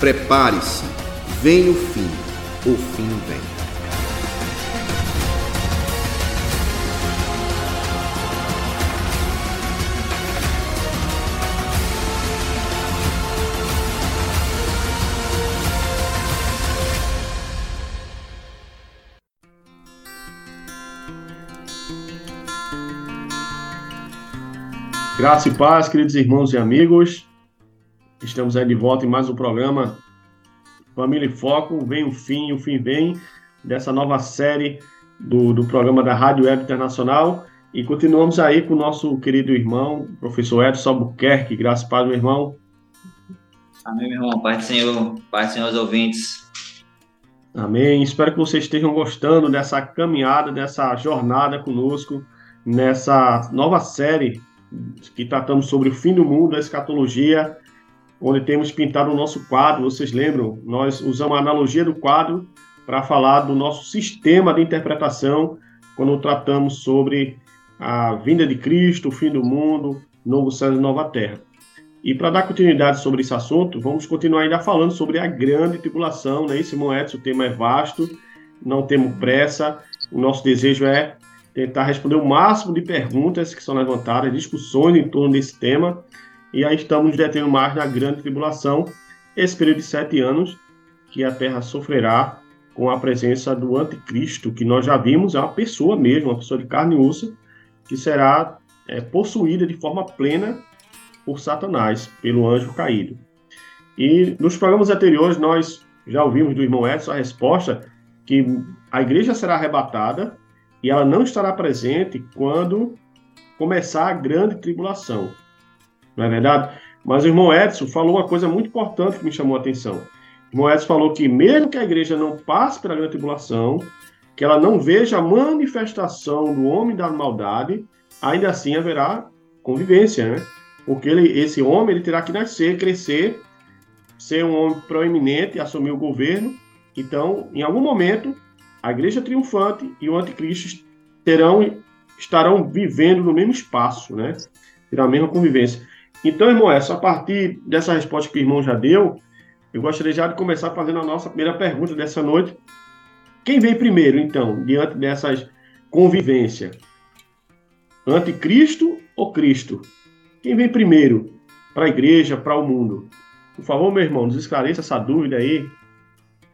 Prepare-se, vem o fim, o fim vem. Graça e paz, queridos irmãos e amigos. Estamos aí de volta em mais um programa Família em Foco. Vem o fim, o fim vem dessa nova série do, do programa da Rádio Web Internacional. E continuamos aí com o nosso querido irmão, professor Edson Albuquerque. Graças e paz, meu irmão. Amém, meu irmão. Pai do Senhor, Pai do Senhor aos ouvintes. Amém. Espero que vocês estejam gostando dessa caminhada, dessa jornada conosco, nessa nova série que tratamos sobre o fim do mundo, a escatologia, onde temos pintado o nosso quadro. Vocês lembram? Nós usamos a analogia do quadro para falar do nosso sistema de interpretação quando tratamos sobre a vinda de Cristo, o fim do mundo, novo céu e nova terra. E para dar continuidade sobre esse assunto, vamos continuar ainda falando sobre a grande tribulação, né? Edson, o tema é vasto, não temos pressa, o nosso desejo é tentar responder o máximo de perguntas que são levantadas, discussões em torno desse tema. E aí estamos detendo mais na grande tribulação, esse período de sete anos que a Terra sofrerá com a presença do anticristo, que nós já vimos, é uma pessoa mesmo, uma pessoa de carne e osso, que será é, possuída de forma plena por Satanás, pelo anjo caído. E nos programas anteriores nós já ouvimos do irmão Edson a resposta que a igreja será arrebatada e ela não estará presente quando começar a grande tribulação. Não é verdade? Mas o irmão Edson falou uma coisa muito importante que me chamou a atenção. O irmão Edson falou que mesmo que a igreja não passe pela grande tribulação, que ela não veja a manifestação do homem da maldade, ainda assim haverá convivência, né? Porque ele, esse homem ele terá que nascer, crescer, ser um homem proeminente, assumir o governo. Então, em algum momento, a igreja triunfante e o anticristo terão, estarão vivendo no mesmo espaço, né? Terá a mesma convivência. Então, irmão, essa, a partir dessa resposta que o irmão já deu, eu gostaria já de começar fazendo a nossa primeira pergunta dessa noite. Quem vem primeiro, então, diante dessas convivência? Anticristo ou Cristo? Quem vem primeiro para a igreja, para o mundo? Por favor, meu irmão, nos esclareça essa dúvida aí.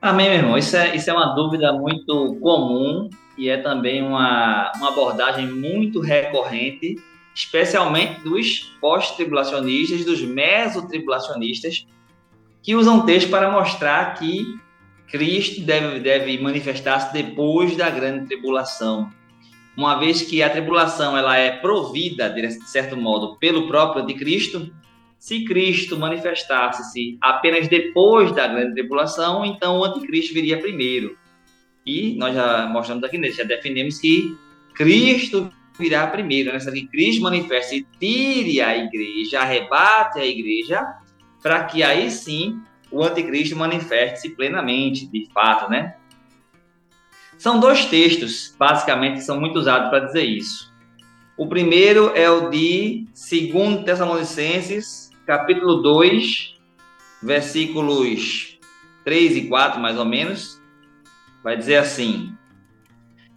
Amém, meu irmão. Isso é, isso é uma dúvida muito comum e é também uma, uma abordagem muito recorrente, especialmente dos pós-tribulacionistas, dos mesotribulacionistas, que usam texto para mostrar que Cristo deve, deve manifestar-se depois da grande tribulação. Uma vez que a tribulação ela é provida, de certo modo, pelo próprio anticristo, se Cristo manifestasse-se apenas depois da grande tribulação, então o anticristo viria primeiro. E nós já mostramos aqui, já defendemos que Cristo virá primeiro, né? que Cristo manifeste tire a igreja, arrebate a igreja, para que aí sim o anticristo manifeste-se plenamente, de fato, né? São dois textos, basicamente, que são muito usados para dizer isso. O primeiro é o de 2 Tessalonicenses capítulo 2, versículos 3 e 4, mais ou menos, vai dizer assim: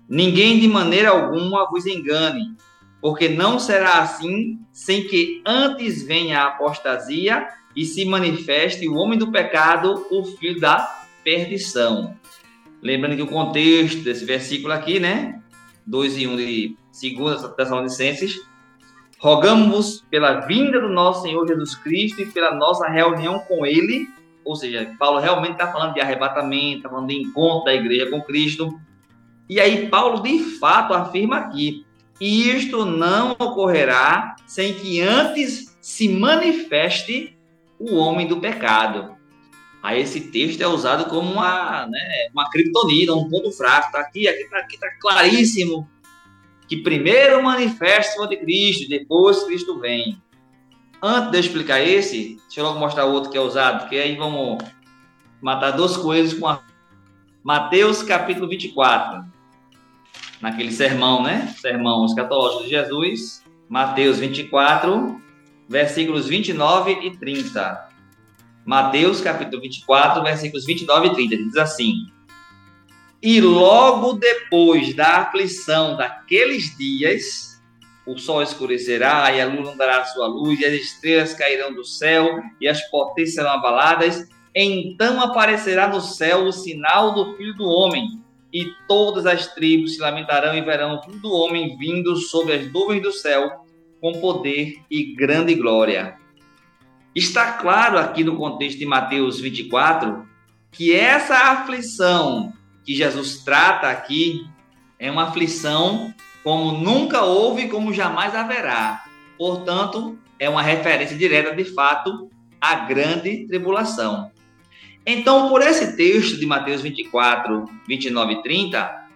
Ninguém de maneira alguma vos engane, porque não será assim sem que antes venha a apostasia e se manifeste o homem do pecado, o filho da perdição. Lembrando que o contexto desse versículo aqui, né? 2 e 1 de 2 Tessalonicenses, Rogamos pela vinda do nosso Senhor Jesus Cristo e pela nossa reunião com Ele. Ou seja, Paulo realmente está falando de arrebatamento, está falando de encontro da igreja com Cristo. E aí, Paulo de fato afirma aqui: isto não ocorrerá sem que antes se manifeste o homem do pecado. Aí esse texto é usado como uma, né, uma criptonita, um ponto fraco. Está aqui, aqui está aqui, tá claríssimo que primeiro manifesta o anticristo, depois Cristo vem. Antes de eu explicar esse, deixa eu logo mostrar o outro que é usado, porque aí vamos matar duas coisas com a Mateus capítulo 24. Naquele sermão, né? Sermão escatológico de Jesus. Mateus 24, versículos 29 e 30. Mateus capítulo 24, versículos 29 e 30, diz assim: E logo depois da aflição daqueles dias, o sol escurecerá e a lua não dará sua luz, e as estrelas cairão do céu e as potências serão abaladas. Então aparecerá no céu o sinal do Filho do Homem, e todas as tribos se lamentarão e verão do Homem vindo sobre as nuvens do céu com poder e grande glória. Está claro aqui no contexto de Mateus 24 que essa aflição que Jesus trata aqui é uma aflição como nunca houve como jamais haverá. Portanto, é uma referência direta, de fato, à grande tribulação. Então, por esse texto de Mateus 24, 29 e 30,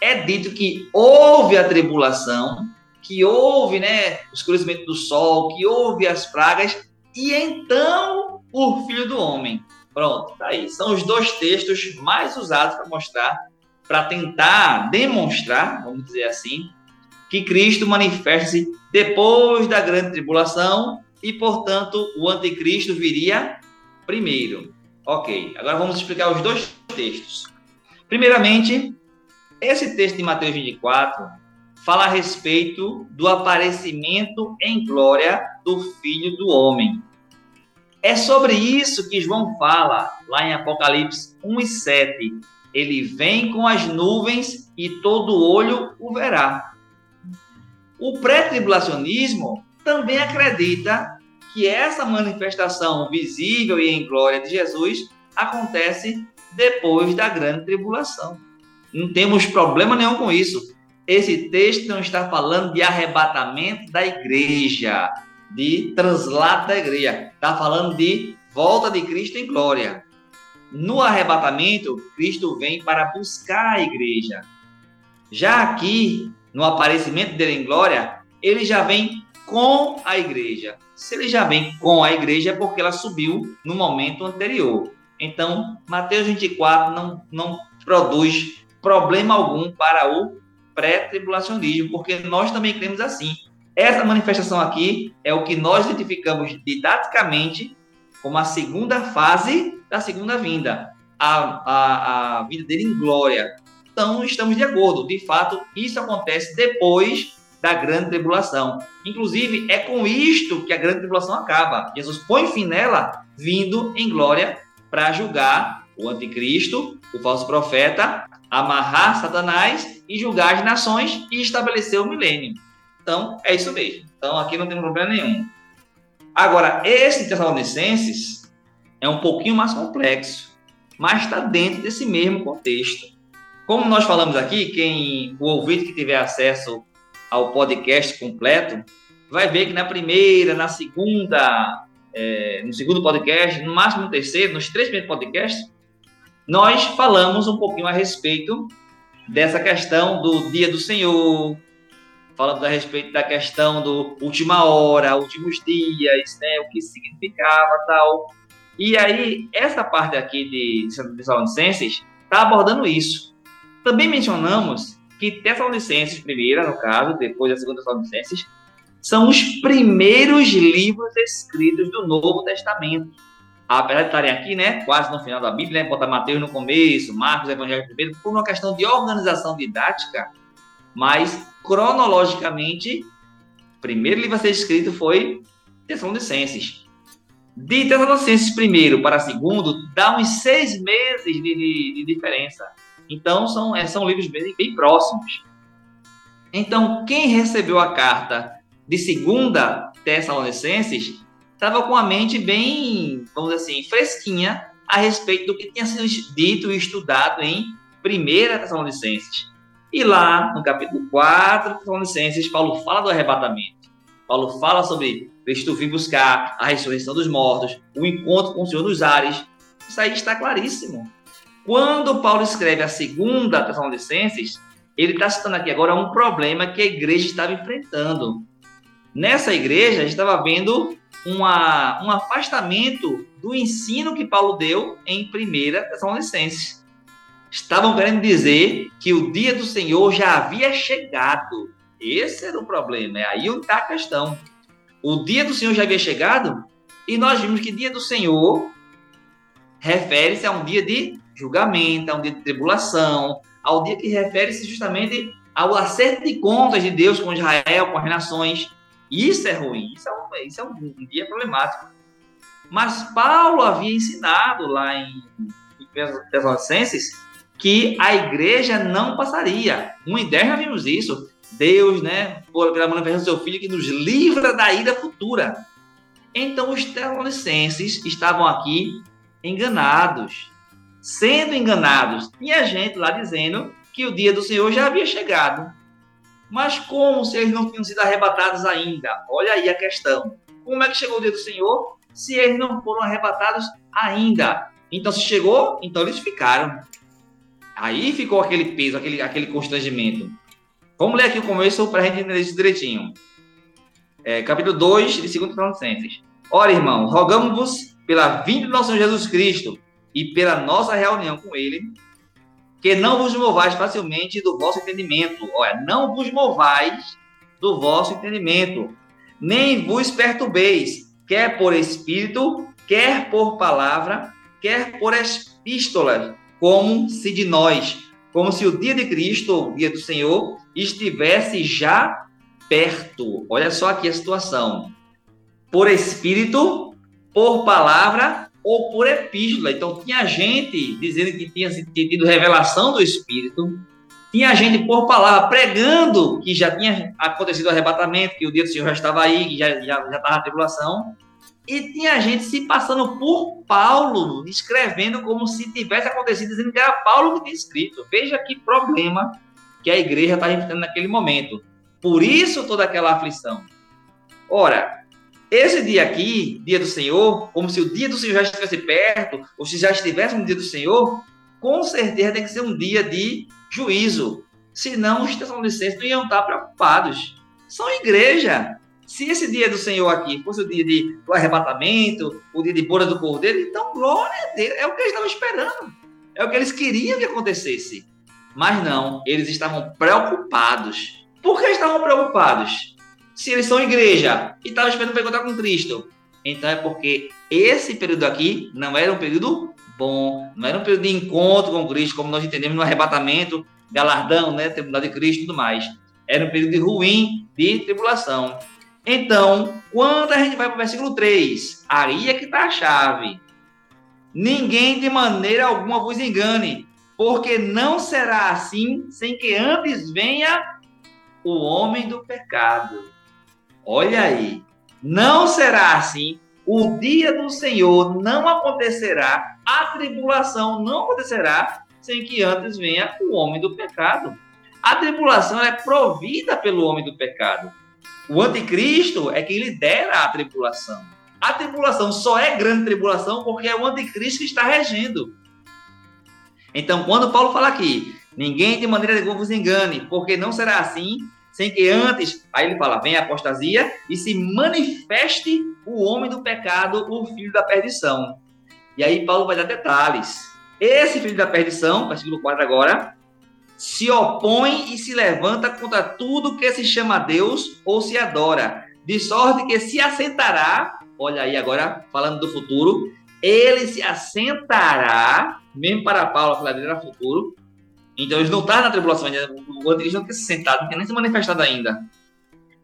é dito que houve a tribulação, que houve né, o escurecimento do sol, que houve as pragas, e então o Filho do Homem. Pronto, tá aí. São os dois textos mais usados para mostrar, para tentar demonstrar, vamos dizer assim, que Cristo manifesta-se depois da grande tribulação e, portanto, o anticristo viria primeiro. Ok, agora vamos explicar os dois textos. Primeiramente, esse texto de Mateus 24 fala a respeito do aparecimento em glória do Filho do Homem. É sobre isso que João fala lá em Apocalipse 1 e 7. Ele vem com as nuvens e todo olho o verá. O pré-tribulacionismo também acredita que essa manifestação visível e em glória de Jesus acontece depois da grande tribulação. Não temos problema nenhum com isso. Esse texto não está falando de arrebatamento da igreja, de translado da igreja. Está falando de volta de Cristo em glória. No arrebatamento, Cristo vem para buscar a igreja. Já aqui, no aparecimento dele em glória, ele já vem com a igreja. Se ele já vem com a igreja, é porque ela subiu no momento anterior. Então, Mateus 24 não, não produz problema algum para o pré-tribulacionismo, porque nós também cremos assim. Essa manifestação aqui é o que nós identificamos didaticamente como a segunda fase da segunda vinda, a, a, a vida dele em glória. Então, estamos de acordo. De fato, isso acontece depois da grande tribulação. Inclusive, é com isto que a grande tribulação acaba. Jesus põe fim nela, vindo em glória para julgar o anticristo, o falso profeta, amarrar Satanás e julgar as nações e estabelecer o milênio. Então, é isso mesmo. Então, aqui não tem problema nenhum. Agora, esse Tessalonicenses é um pouquinho mais complexo, mas está dentro desse mesmo contexto. Como nós falamos aqui, quem o que tiver acesso ao podcast completo, vai ver que na primeira, na segunda, é, no segundo podcast, no máximo no terceiro, nos três primeiros podcasts, nós falamos um pouquinho a respeito dessa questão do dia do Senhor, falamos a respeito da questão do última hora, últimos dias, né, o que significava tal. E aí, essa parte aqui de Tessalonicenses está abordando isso. Também mencionamos que Tessalonicenses, primeira, no caso, depois da segunda Tessalonicenses, são os primeiros livros escritos do Novo Testamento. Apesar de estarem aqui, né, quase no final da Bíblia, né, bota Mateus no começo, Marcos, Evangelho primeiro, por uma questão de organização didática, mas cronologicamente, o primeiro livro a ser escrito foi Tessalonicenses. De Tessalonicenses primeiro para segundo, dá uns seis meses de, de, de diferença. Então, são, é, são livros bem, bem próximos. Então, quem recebeu a carta de segunda Tessalonicenses estava com a mente bem, vamos dizer assim, fresquinha a respeito do que tinha sido dito e estudado em primeira Tessalonicenses. E lá, no capítulo 4 Tessalonicenses, Paulo fala do arrebatamento. Paulo fala sobre Cristo vir buscar a ressurreição dos mortos, o encontro com o Senhor dos ares. Isso aí está claríssimo. Quando Paulo escreve a segunda Tessalonicenses, ele está citando aqui agora um problema que a igreja estava enfrentando. Nessa igreja, a gente estava vendo uma, um afastamento do ensino que Paulo deu em 1 Tessalonicenses. Estavam querendo dizer que o dia do Senhor já havia chegado. Esse era o problema, é aí está a questão. O dia do Senhor já havia chegado e nós vimos que dia do Senhor refere-se a um dia de julgamento, a um dia de tribulação, ao dia que refere-se justamente ao acerto de contas de Deus com Israel, com as nações. Isso é ruim, isso é um, isso é um, um dia problemático. Mas Paulo havia ensinado lá em, em Tessalonicenses que a igreja não passaria. 1 e 10 já vimos isso. Deus, né, pela manifestação do seu filho, que nos livra da ira futura. Então, os Tessalonicenses estavam aqui enganados, sendo enganados. Tinha gente lá dizendo que o dia do Senhor já havia chegado. Mas como se eles não tinham sido arrebatados ainda? Olha aí a questão. Como é que chegou o dia do Senhor se eles não foram arrebatados ainda? Então, se chegou, então eles ficaram. Aí ficou aquele peso, aquele, aquele constrangimento. Vamos ler aqui o começo para a gente entender isso direitinho. É, capítulo 2 de 2 Tessalonicenses. Ora, irmão, rogamos-vos pela vinda do nosso Jesus Cristo e pela nossa reunião com Ele, que não vos movais facilmente do vosso entendimento. Olha, não vos movais do vosso entendimento, nem vos perturbeis, quer por espírito, quer por palavra, quer por epístolas, como se de nós, como se o dia de Cristo, o dia do Senhor, estivesse já perto. Olha só aqui a situação. Por espírito, por palavra ou por epístola. Então, tinha gente dizendo que tinha tido revelação do Espírito, tinha gente por palavra pregando que já tinha acontecido o arrebatamento, que o dia do Senhor já estava aí, que já, já, já estava a tribulação. E tinha gente se passando por Paulo, escrevendo como se tivesse acontecido, dizendo que era Paulo que tinha escrito. Veja que problema que a igreja estava enfrentando naquele momento. Por isso toda aquela aflição. Ora, esse dia aqui, dia do Senhor, como se o dia do Senhor já estivesse perto, ou se já estivesse no dia do Senhor, com certeza tem que ser um dia de juízo. Senão os tessalonicenses não iam estar preocupados. São igreja. Se esse dia do Senhor aqui fosse o dia de, do arrebatamento, o dia de boda do cordeiro, então glória a Deus. É o que eles estavam esperando. É o que eles queriam que acontecesse. Mas não, eles estavam preocupados. Por que estavam preocupados? Se eles são igreja e estavam esperando para encontrar com Cristo. Então é porque esse período aqui não era um período bom, não era um período de encontro com Cristo, como nós entendemos no arrebatamento, galardão, né, tribunal de Cristo e tudo mais. Era um período ruim, de tribulação. Então, quando a gente vai para o versículo 3, aí é que está a chave. Ninguém de maneira alguma vos engane, porque não será assim sem que antes venha o homem do pecado Olha aí, não será assim. O dia do Senhor não acontecerá, a tribulação não acontecerá sem que antes venha o homem do pecado. A tribulação é provida pelo homem do pecado. O anticristo é quem lidera a tribulação. A tribulação só é grande tribulação porque é o anticristo que está regendo. Então, quando Paulo fala aqui, ninguém de maneira alguma vos engane, porque não será assim sem que antes, aí ele fala, venha a apostasia e se manifeste o homem do pecado, o filho da perdição. E aí Paulo vai dar detalhes. Esse filho da perdição, versículo 4 agora, se opõe e se levanta contra tudo que se chama Deus ou se adora, de sorte que se assentará, olha aí agora, falando do futuro, ele se assentará, mesmo para Paulo, a era futuro, então eles não estavam na tribulação ainda. O anticristo não tinha se sentado, não tinha nem se manifestado ainda.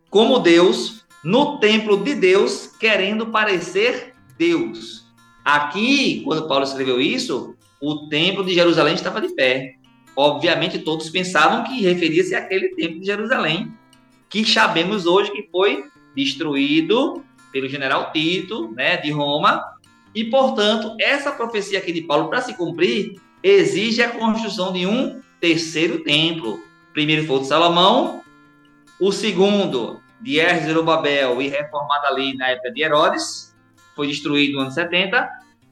Como Deus, no templo de Deus, querendo parecer Deus. Aqui, quando Paulo escreveu isso, o templo de Jerusalém estava de pé. Obviamente, todos pensavam que referia-se àquele templo de Jerusalém, que sabemos hoje que foi destruído pelo general Tito, né, de Roma, e, portanto, essa profecia aqui de Paulo, para se cumprir, exige a construção de um terceiro templo. O primeiro foi o de Salomão, o segundo de Erzerubabel e reformado ali na época de Herodes, foi destruído no ano 70,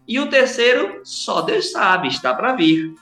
e o terceiro, só Deus sabe, está para vir.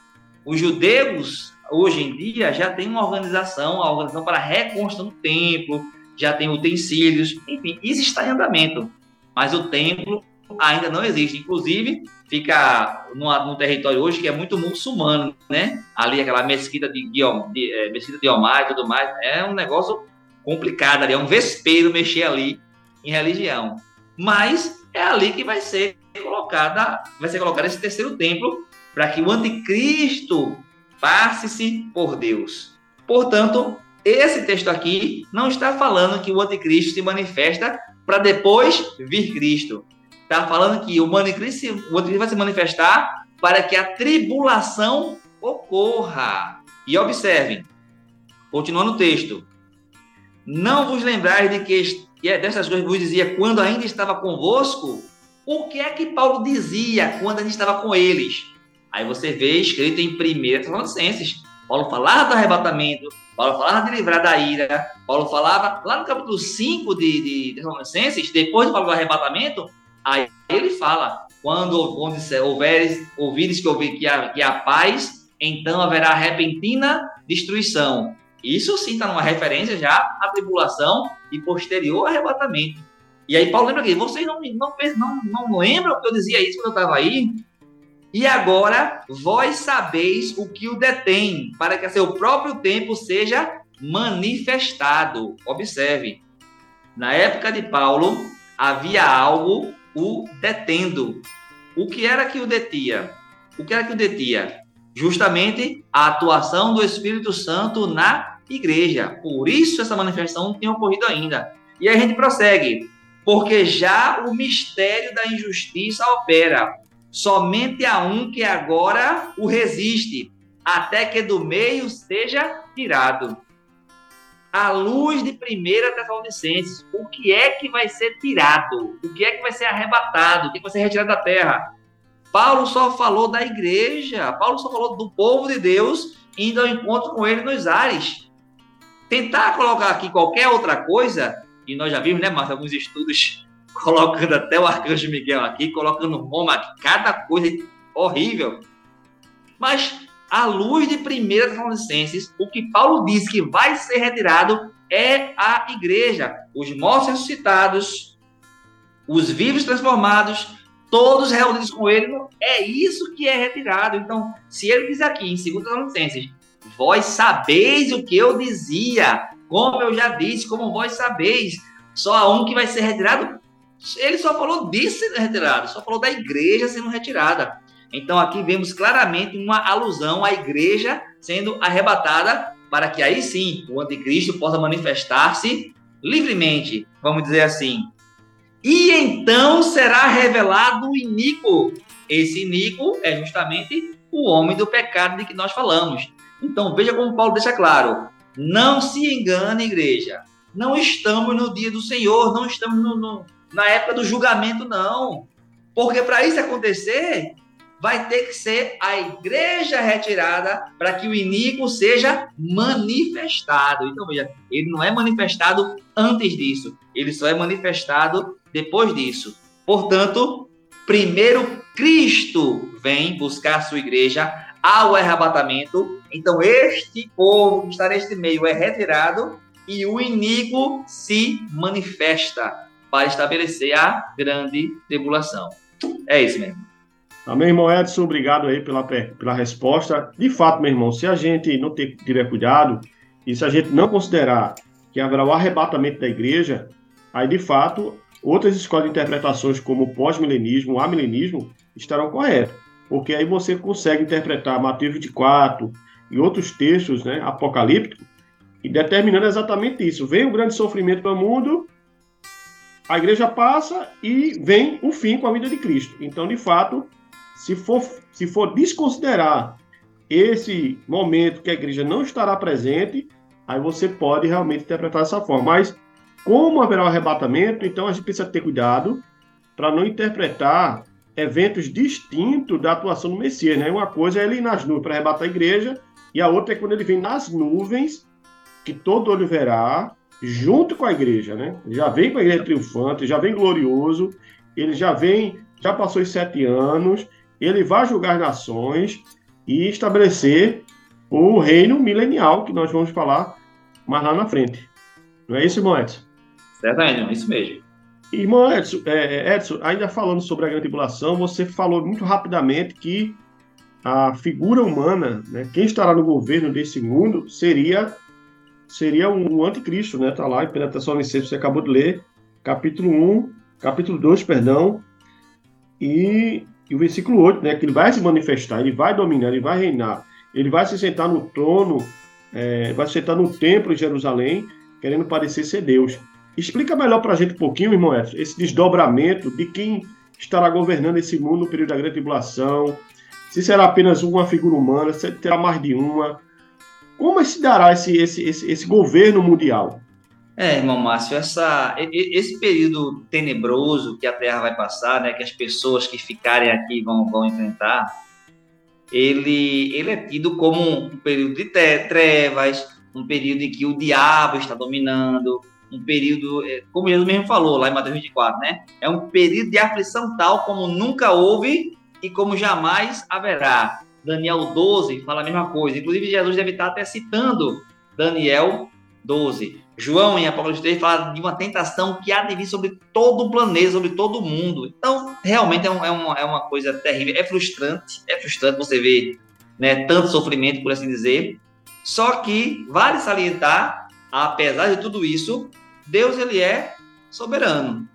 Os judeus, hoje em dia, já têm uma organização, a organização para a reconstrução do templo, já tem utensílios, enfim, isso está em andamento. Mas o templo ainda não existe. Inclusive, fica num, território hoje que é muito muçulmano, né? Ali aquela mesquita de, de, de, é, mesquita de Omar e tudo mais. É um negócio complicado ali, é um vespeiro mexer ali em religião. Mas é ali que vai ser colocada, vai ser colocado esse terceiro templo para que o anticristo passe-se por Deus. Portanto, esse texto aqui não está falando que o anticristo se manifesta para depois vir Cristo. Está falando que o anticristo, o anticristo vai se manifestar para que a tribulação ocorra. E observem, continuando o texto. Não vos lembrais de que é dessas coisas vos dizia quando ainda estava convosco? O que é que Paulo dizia quando ainda estava com eles? Aí você vê escrito em 1 Tessalonicenses. Paulo falava do arrebatamento, Paulo falava de livrar da ira, Paulo falava, lá no capítulo 5 de, de Tessalonicenses, depois de falar do arrebatamento, aí ele fala, quando houveres, ouvires que, houver, que, há, que há paz, então haverá repentina destruição. Isso sim está numa referência já à tribulação e posterior arrebatamento. E aí Paulo lembra aqui, vocês não, não, não, não lembram que eu dizia isso quando eu estava aí? E agora vós sabeis o que o detém, para que a seu próprio tempo seja manifestado. Observe, na época de Paulo havia algo o detendo. O que era que o detia? O que era que o detia? Justamente a atuação do Espírito Santo na igreja. Por isso essa manifestação não tem ocorrido ainda. E a gente prossegue. Porque já o mistério da injustiça opera somente a um que agora o resiste, até que do meio seja tirado. A luz de primeira Tessalonicenses, o que é que vai ser tirado? O que é que vai ser arrebatado? O que, é que vai ser retirado da terra? Paulo só falou da igreja, Paulo só falou do povo de Deus indo ao encontro com ele nos ares. Tentar colocar aqui qualquer outra coisa, e nós já vimos, né, Márcio, alguns estudos colocando até o Arcanjo Miguel aqui, colocando Roma cada coisa horrível. Mas, à luz de 1 Tessalonicenses, o que Paulo diz que vai ser retirado é a igreja, os mortos ressuscitados, os vivos transformados, todos reunidos com ele, é isso que é retirado. Então, se ele diz aqui em 2 Tessalonicenses, vós sabeis o que eu dizia, como eu já disse, como vós sabeis, só há um que vai ser retirado, ele só falou disso sendo retirado, só falou da igreja sendo retirada. Então aqui vemos claramente uma alusão à igreja sendo arrebatada para que aí sim o anticristo possa manifestar-se livremente, vamos dizer assim. E então será revelado o iníquo. Esse iníquo é justamente o homem do pecado de que nós falamos. Então veja como Paulo deixa claro: não se engane, igreja. Não estamos no dia do Senhor, não estamos no, no na época do julgamento, não. Porque para isso acontecer, vai ter que ser a igreja retirada para que o iníquo seja manifestado. Então, veja, ele não é manifestado antes disso, ele só é manifestado depois disso. Portanto, primeiro Cristo vem buscar sua igreja ao arrebatamento. Então, este povo que está neste meio é retirado e o iníquo se manifesta para estabelecer a grande tribulação. É isso mesmo. Amém, irmão Edson, obrigado aí pela, pela resposta. De fato, meu irmão, se a gente não ter, tiver cuidado e se a gente não considerar que haverá o arrebatamento da igreja, aí de fato outras escolas de interpretações como pós-milenismo, amilenismo, estarão corretas. Porque aí você consegue interpretar Mateus 24 e outros textos né, apocalípticos e determinando exatamente isso. Vem o grande sofrimento para o mundo a igreja passa e vem o fim com a vida de Cristo. Então, de fato, se for, se for desconsiderar esse momento que a igreja não estará presente, aí você pode realmente interpretar dessa forma. Mas, como haverá o arrebatamento, então a gente precisa ter cuidado para não interpretar eventos distintos da atuação do Messias. Né? Uma coisa é ele ir nas nuvens para arrebatar a igreja, e a outra é quando ele vem nas nuvens, que todo olho verá, junto com a igreja, né? Já vem com a igreja triunfante, já vem glorioso, ele já vem, já passou os sete anos, ele vai julgar nações e estabelecer o reino milenial, que nós vamos falar mais lá na frente. Não é isso, irmão Edson? Certamente, é isso mesmo. Irmão Edson, é, Edson, ainda falando sobre a grande tribulação, você falou muito rapidamente que a figura humana, né, quem estará no governo desse mundo, seria seria o anticristo, né? Tá lá em 1 Tessalonicenses, você acabou de ler, capítulo 1, capítulo 2, perdão, e, e o versículo 8, né, que ele vai se manifestar, ele vai dominar, ele vai reinar, ele vai se sentar no trono, é, vai se sentar no templo de Jerusalém, querendo parecer ser Deus. Explica melhor para a gente um pouquinho, irmão Edson, esse desdobramento de quem estará governando esse mundo no período da grande tribulação, se será apenas uma figura humana, se terá mais de uma. Como se dará esse, esse, esse, esse governo mundial? É, irmão Márcio, essa, esse período tenebroso que a Terra vai passar, né, que as pessoas que ficarem aqui vão, vão enfrentar, ele, ele é tido como um período de trevas, um período em que o diabo está dominando, um período, é, como Jesus mesmo falou lá em Mateus 24, né? É um período de aflição tal como nunca houve e como jamais haverá. Daniel 12 fala a mesma coisa. Inclusive, Jesus deve estar até citando Daniel 12. João, em Apocalipse 3, fala de uma tentação que há de vir sobre todo o planeta, sobre todo o mundo. Então, realmente é, um, é, uma, é uma coisa terrível. É frustrante, é frustrante você ver né, tanto sofrimento, por assim dizer. Só que vale salientar, apesar de tudo isso, Deus ele é soberano.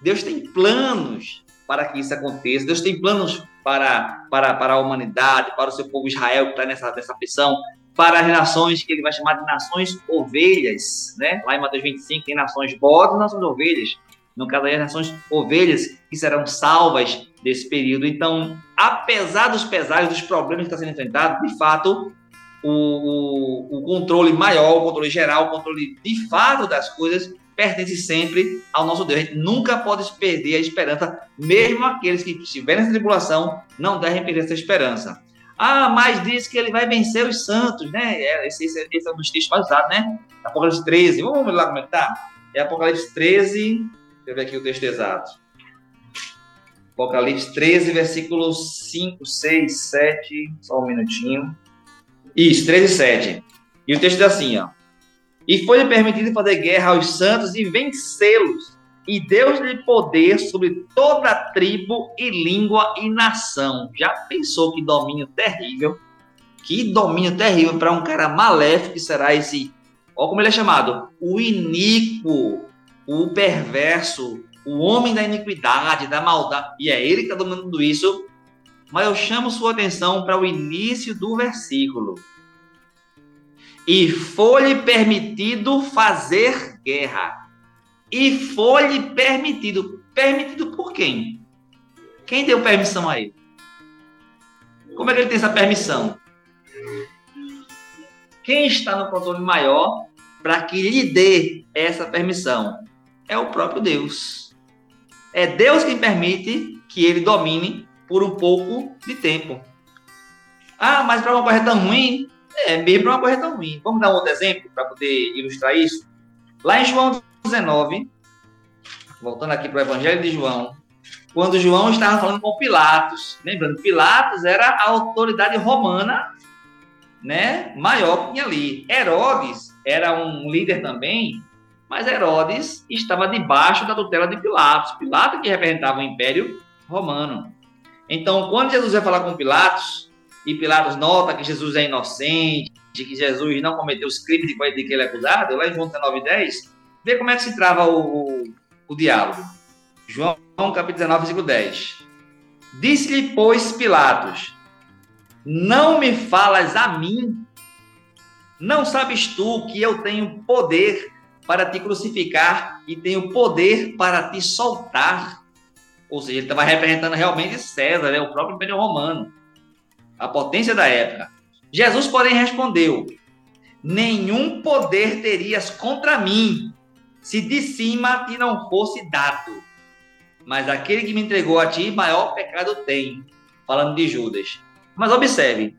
Deus tem planos para que isso aconteça. Deus tem planos para, para, para a humanidade, para o seu povo Israel que está nessa, nessa pressão, para as nações que ele vai chamar de nações ovelhas, né? Lá em Mateus 25 tem nações bodes nações ovelhas. No caso aí, as nações ovelhas que serão salvas desse período. Então, apesar dos pesares, dos problemas que estão sendo enfrentados, de fato, o, o, o controle maior, o controle geral, o controle de fato das coisas pertence sempre ao nosso Deus. A gente nunca pode perder a esperança, mesmo aqueles que estiverem nessa tribulação não devem perder essa esperança. Ah, mas diz que ele vai vencer os santos, né? É, esse, esse, esse é um dos textos mais usados, né? Apocalipse 13. Vamos ver lá como é que tá? É Apocalipse 13. Deixa eu ver aqui o texto exato. Apocalipse 13, versículos 5, 6, 7. Só um minutinho. Isso, 13 e 7. E o texto diz assim, ó. E foi-lhe permitido fazer guerra aos santos e vencê-los. E Deus-lhe poder sobre toda tribo e língua e nação. Já pensou que domínio terrível? Que domínio terrível para um cara maléfico que será esse. Olha como ele é chamado: o iníquo, o perverso, o homem da iniquidade, da maldade. E é ele que está dominando isso. Mas eu chamo sua atenção para o início do versículo e foi-lhe permitido fazer guerra. E foi-lhe permitido. Permitido por quem? Quem deu permissão a ele? Como é que ele tem essa permissão? Quem está no controle maior para que lhe dê essa permissão? É o próprio Deus. É Deus quem permite que ele domine por um pouco de tempo. Ah, mas para uma coisa tão ruim, é, mesmo é uma coisa tão ruim. Vamos dar um outro exemplo para poder ilustrar isso? Lá em João 19, voltando aqui para o Evangelho de João, quando João estava falando com Pilatos, lembrando, Pilatos era a autoridade romana né, maior que tinha ali. Herodes era um líder também, mas Herodes estava debaixo da tutela de Pilatos. Pilatos que representava o Império Romano. Então, quando Jesus vai falar com Pilatos, e Pilatos nota que Jesus é inocente, que Jesus não cometeu os crimes de que ele é acusado, lá em João 19, 10, vê como é que se trava o, o, o diálogo. João capítulo 19, versículo 10. Disse-lhe, pois, Pilatos, não me falas a mim? Não sabes tu que eu tenho poder para te crucificar e tenho poder para te soltar? Ou seja, ele estava representando realmente César, né, o próprio Império Romano a potência da época. Jesus, porém, respondeu: Nenhum poder terias contra mim, se de cima te não fosse dado. Mas aquele que me entregou a ti, maior pecado tem. Falando de Judas. Mas observe: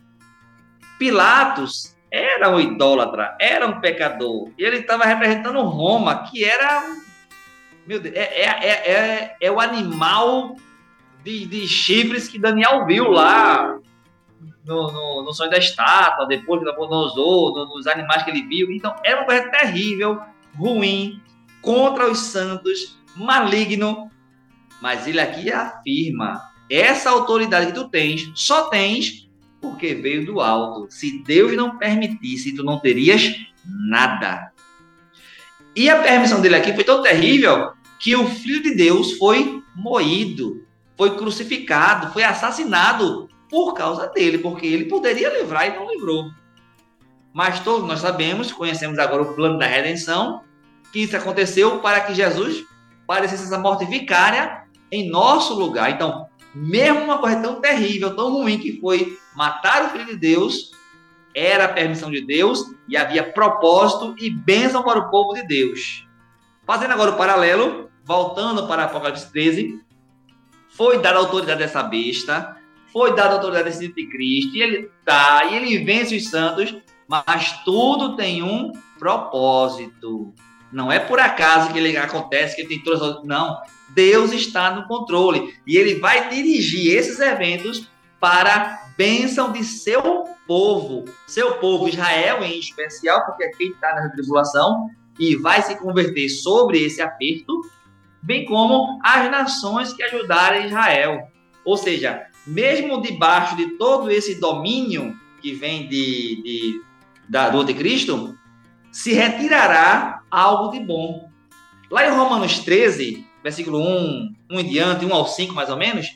Pilatos era um idólatra, era um pecador. E ele estava representando Roma, que era. Meu Deus, é, é, é, é, é o animal de, de chifres que Daniel viu lá no, no, no sonho da estátua, depois que Nabucodonosor, no, nos animais que ele viu. Então, era uma coisa terrível, ruim, contra os santos, maligno. Mas ele aqui afirma: essa autoridade que tu tens, só tens porque veio do alto. Se Deus não permitisse, tu não terias nada. E a permissão dele aqui foi tão terrível que o Filho de Deus foi moído, foi crucificado, foi assassinado por causa dele, porque ele poderia livrar e não livrou. Mas todos nós sabemos, conhecemos agora o plano da redenção, que isso aconteceu para que Jesus parecesse essa morte vicária em nosso lugar. Então, mesmo uma coisa tão terrível, tão ruim que foi matar o Filho de Deus, era a permissão de Deus e havia propósito e bênção para o povo de Deus. Fazendo agora o paralelo, voltando para Apocalipse 13, foi dada a autoridade dessa besta, foi dada a autoridade desse anticristo, e ele tá, e ele vence os santos, mas tudo tem um propósito. Não é por acaso que ele acontece, que ele tem todas as. Não. Deus está no controle. E ele vai dirigir esses eventos para a bênção de seu povo. Seu povo, Israel em especial, porque é quem está na tribulação e vai se converter sobre esse aperto, bem como as nações que ajudarem Israel. Ou seja, mesmo debaixo de todo esse domínio que vem de, de da, do anticristo, se retirará algo de bom. Lá em Romanos 13, versículo 1, 1 em diante, 1 ao 5 mais ou menos,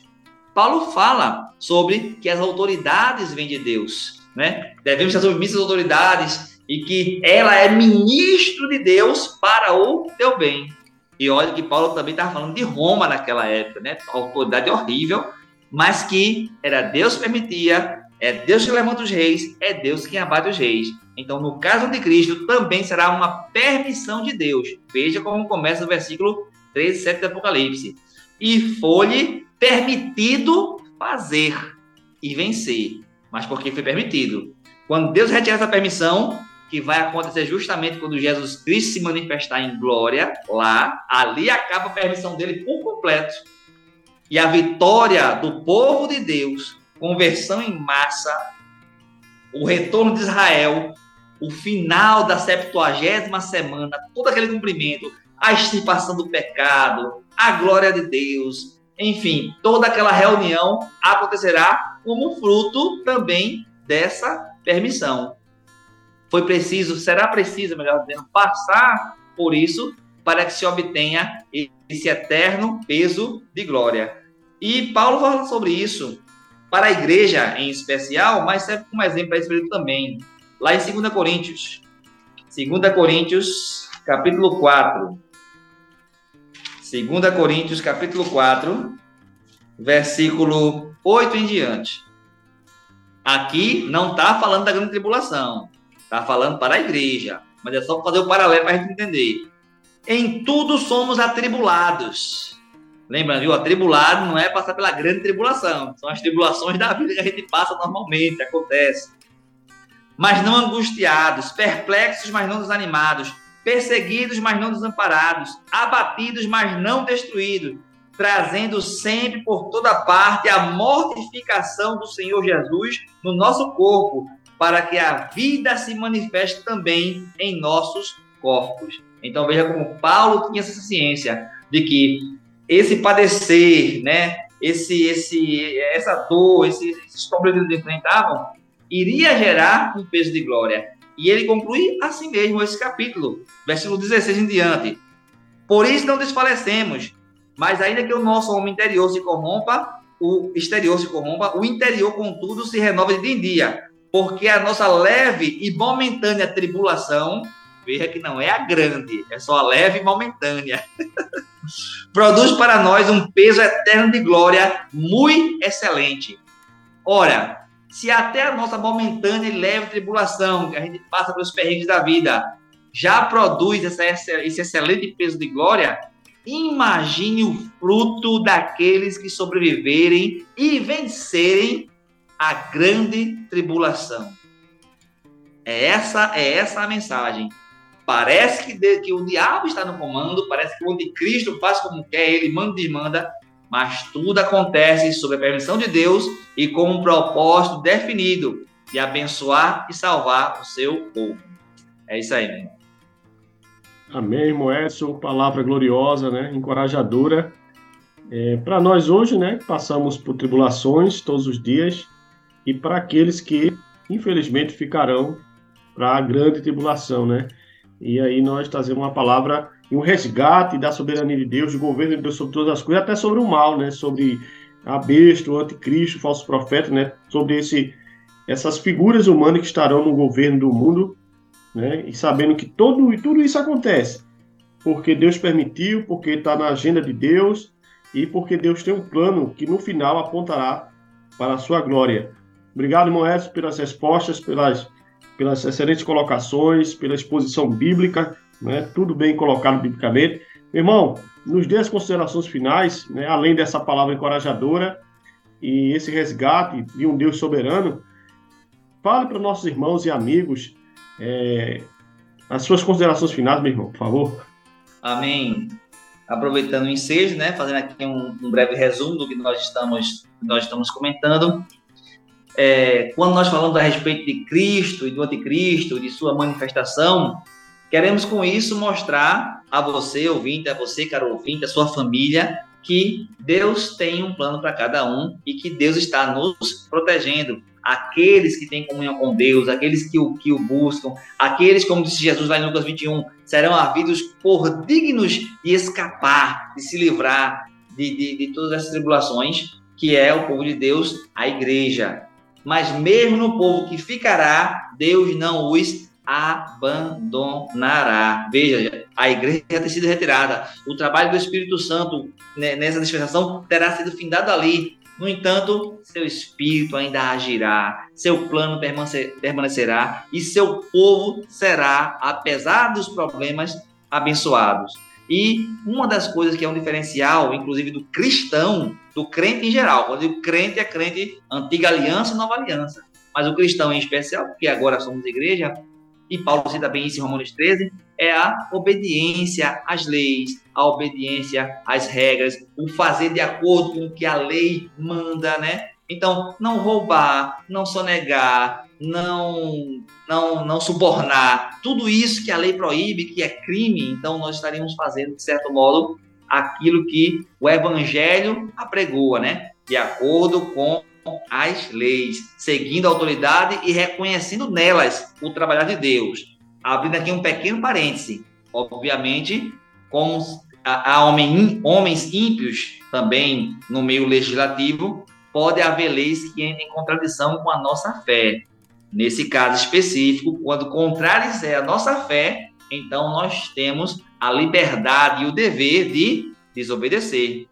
Paulo fala sobre que as autoridades vêm de Deus, né? Devemos estar submissos às autoridades e que ela é ministro de Deus para o teu bem. E olha que Paulo também estava falando de Roma naquela época, né? Autoridade horrível, mas que era Deus permitia, é Deus que levanta os reis, é Deus quem abate os reis. Então, no caso de Cristo, também será uma permissão de Deus. Veja como começa o versículo 13, 7 do Apocalipse. E foi-lhe permitido fazer e vencer. Mas porque foi permitido. Quando Deus retira essa permissão, que vai acontecer justamente quando Jesus Cristo se manifestar em glória, lá, ali acaba a permissão dele por completo. E a vitória do povo de Deus, conversão em massa, o retorno de Israel, o final da septuagésima semana, todo aquele cumprimento, a extirpação do pecado, a glória de Deus, enfim, toda aquela reunião acontecerá como fruto também dessa permissão. Foi preciso, será preciso, melhor dizendo, passar por isso para que se obtenha esse eterno peso de glória. E Paulo fala sobre isso para a igreja em especial, mas serve como exemplo para esse período também. Lá em 2 Coríntios, 2 Coríntios, capítulo 4. 2 Coríntios, capítulo 4, versículo 8 em diante. Aqui não está falando da grande tribulação, está falando para a igreja, mas é só fazer o paralelo para a gente entender. Em tudo somos atribulados. Lembrando, viu? Atribulado não é passar pela grande tribulação, são as tribulações da vida que a gente passa normalmente, acontece. Mas não angustiados, perplexos, mas não desanimados, perseguidos, mas não desamparados, abatidos, mas não destruídos, trazendo sempre por toda parte a mortificação do Senhor Jesus no nosso corpo, para que a vida se manifeste também em nossos corpos. Então veja como Paulo tinha essa ciência de que esse padecer, né, esse, esse, essa dor, esses, problemas que eles enfrentavam, iria gerar um peso de glória. E ele conclui assim mesmo esse capítulo, versículo 16 em diante. Por isso não desfalecemos, mas ainda que o nosso homem interior se corrompa, o exterior se corrompa, o interior, contudo, se renova de dia em dia. Porque a nossa leve e momentânea tribulação, veja que não é a grande, é só a leve e momentânea, produz para nós um peso eterno de glória muito excelente. Ora, se até a nossa momentânea e leve tribulação, que a gente passa pelos perrengues da vida, já produz essa, esse excelente peso de glória, imagine o fruto daqueles que sobreviverem e vencerem a grande tribulação. É essa, é essa a mensagem. Parece que, de, que o diabo está no comando, parece que o Cristo faz como quer, ele manda e manda, mas tudo acontece sob a permissão de Deus e com um propósito definido de abençoar e salvar o seu povo. É isso aí, né? Amém, irmão Edson. Palavra gloriosa, né? Encorajadora. É, para nós hoje, né? Passamos por tribulações todos os dias e para aqueles que, infelizmente, ficarão para a grande tribulação, né? E aí nós trazemos uma palavra e um resgate da soberania de Deus, do governo de Deus sobre todas as coisas, até sobre o mal, né? Sobre a besta, o anticristo, o falso profeta, né? Sobre esse, essas figuras humanas que estarão no governo do mundo, né? E sabendo que todo, tudo isso acontece porque Deus permitiu, porque está na agenda de Deus e porque Deus tem um plano que no final apontará para a sua glória. Obrigado, irmão pelas respostas, pelas, pelas excelentes colocações, pela exposição bíblica, né? tudo bem colocado biblicamente. Irmão, nos dê as considerações finais, né? além dessa palavra encorajadora e esse resgate de um Deus soberano, fale para nossos irmãos e amigos é, as suas considerações finais, meu irmão, por favor. Amém. Aproveitando o ensejo, né, fazendo aqui um, um breve resumo do que nós estamos, nós estamos comentando. É, quando nós falamos a respeito de Cristo e do anticristo, de sua manifestação, queremos com isso mostrar a você, ouvinte, a você, caro ouvinte, a sua família, que Deus tem um plano para cada um e que Deus está nos protegendo. Aqueles que têm comunhão com Deus, aqueles que o, que o buscam, aqueles, como disse Jesus lá em Lucas 21, serão havidos por dignos de escapar, de se livrar de, de, de todas essas tribulações, que é o povo de Deus, a igreja. Mas mesmo no povo que ficará, Deus não os abandonará. Veja, a igreja tem sido retirada. O trabalho do Espírito Santo né, nessa dispensação terá sido findado ali. No entanto, seu espírito ainda agirá, seu plano permanecerá e seu povo será, apesar dos problemas, abençoados. E uma das coisas que é um diferencial, inclusive do cristão, do crente em geral, quando o crente é crente antiga aliança e nova aliança, mas o cristão em especial, porque agora somos igreja, e Paulo cita bem isso em Romanos 13, é a obediência às leis, a obediência às regras, o fazer de acordo com o que a lei manda, né? Então, não roubar, não sonegar, não, não, não subornar, tudo isso que a lei proíbe, que é crime, então nós estaríamos fazendo, de certo modo, aquilo que o evangelho apregoa, né? De acordo com as leis, seguindo a autoridade e reconhecendo nelas o trabalhar de Deus. Abrindo aqui um pequeno parêntese. Obviamente, como há homens ímpios também no meio legislativo, pode haver leis que entrem em contradição com a nossa fé. Nesse caso específico, quando contrários é a nossa fé, então nós temos a liberdade e o dever de desobedecer.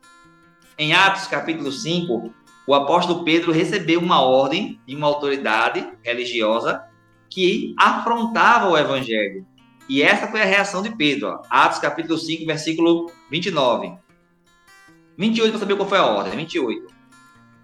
Em Atos capítulo 5, o apóstolo Pedro recebeu uma ordem de uma autoridade religiosa que afrontava o evangelho. E essa foi a reação de Pedro. Atos capítulo 5, versículo 29. 28 para saber qual foi a ordem. 28.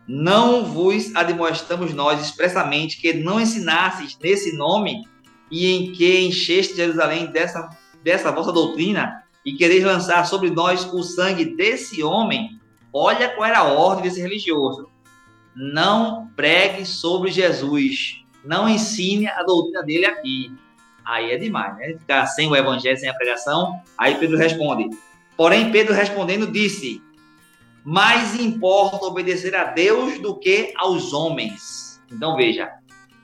Não vos admoestamos nós expressamente que não ensinasses nesse nome e em que encheste Jerusalém dessa, dessa vossa doutrina e quereis lançar sobre nós o sangue desse homem. Olha qual era a ordem desse religioso não pregue sobre Jesus, não ensine a doutrina dele aqui. Aí é demais, né? Ficar sem o evangelho, sem a pregação. Aí Pedro responde. Porém, Pedro respondendo disse: Mais importa obedecer a Deus do que aos homens. Então veja,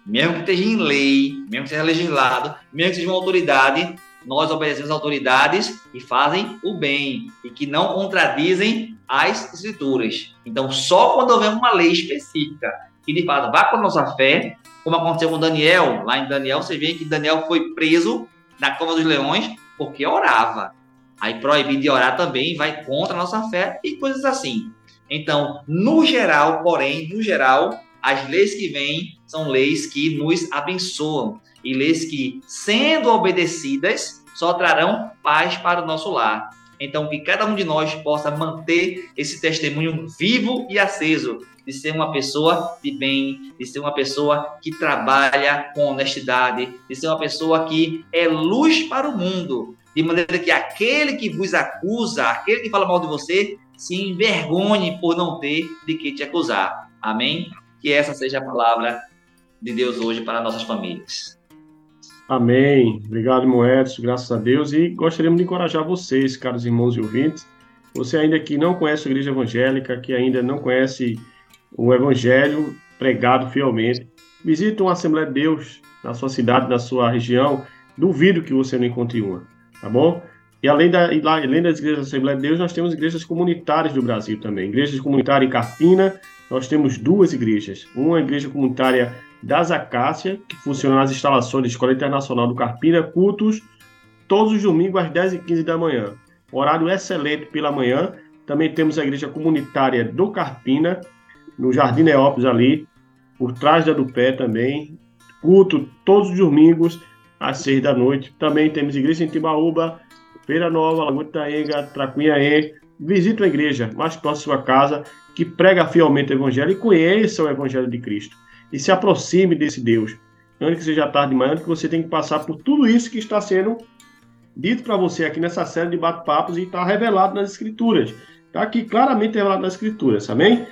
mesmo que esteja em lei, mesmo que seja legislado, mesmo que seja uma autoridade, nós obedecemos autoridades que fazem o bem e que não contradizem as escrituras. Então, só quando houver uma lei específica que de fato vá com a nossa fé, como aconteceu com Daniel, lá em Daniel, você vê que Daniel foi preso na cova dos leões porque orava. Aí proibir de orar também vai contra a nossa fé e coisas assim. Então, no geral, porém, no geral, as leis que vêm são leis que nos abençoam e leis que, sendo obedecidas, só trarão paz para o nosso lar. Então, que cada um de nós possa manter esse testemunho vivo e aceso de ser uma pessoa de bem, de ser uma pessoa que trabalha com honestidade, de ser uma pessoa que é luz para o mundo, de maneira que aquele que vos acusa, aquele que fala mal de você, se envergonhe por não ter de que te acusar. Amém? Que essa seja a palavra de Deus hoje para nossas famílias. Amém. Obrigado, Moedas. Graças a Deus. E gostaríamos de encorajar vocês, caros irmãos e ouvintes. Você ainda que não conhece a igreja evangélica, que ainda não conhece o evangelho pregado fielmente, visite uma Assembleia de Deus na sua cidade, na sua região. Duvido que você não encontre uma, tá bom? E além, da, além das igrejas da Assembleia de Deus, nós temos igrejas comunitárias do Brasil também. Igrejas comunitárias em Carpina, nós temos duas igrejas. Uma igreja comunitária das Acácia, que funciona nas instalações da Escola Internacional do Carpina, cultos todos os domingos às 10h15 da manhã. Horário excelente pela manhã. Também temos a igreja comunitária do Carpina, no Jardim Neópolis ali, por trás da do pé também. Culto todos os domingos às 6 da noite. Também temos igreja em Timbaúba, Feira Nova, Lagoa Itaenga, Tracunhaém. Visite uma igreja mais próxima à sua casa que prega fielmente o Evangelho e conheça o Evangelho de Cristo. E se aproxime desse Deus. Antes que seja tarde demais, antes que você tenha que passar por tudo isso que está sendo dito para você aqui nessa série de bate-papos e está revelado nas Escrituras. Está aqui claramente revelado nas Escrituras, amém?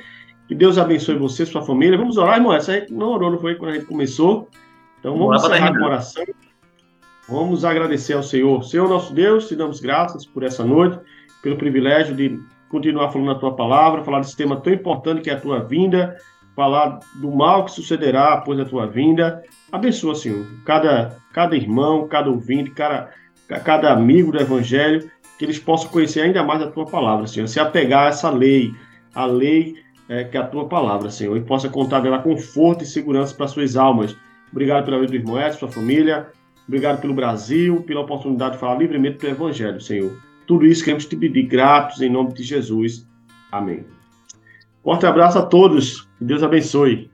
Que Deus abençoe você e sua família. Vamos orar, irmão. Essa a gente não orou, não foi quando a gente começou. Então vamos encerrar com oração. Vamos agradecer ao Senhor. Senhor nosso Deus, te damos graças por essa noite, pelo privilégio de continuar falando a tua palavra, falar desse tema tão importante que é a tua vinda, falar do mal que sucederá após a tua vinda. Abençoa, Senhor, cada, cada irmão, cada ouvinte, cada, cada amigo do Evangelho, que eles possam conhecer ainda mais a tua palavra, Senhor, se apegar a essa lei, a lei é, que é a tua palavra, Senhor, e possa contar dela conforto e segurança para suas almas. Obrigado pela vida do irmão Edson, sua família. Obrigado pelo Brasil, pela oportunidade de falar livremente do Evangelho, Senhor. Tudo isso queremos te pedir gratos em nome de Jesus. Amém. Forte abraço a todos. Que Deus abençoe.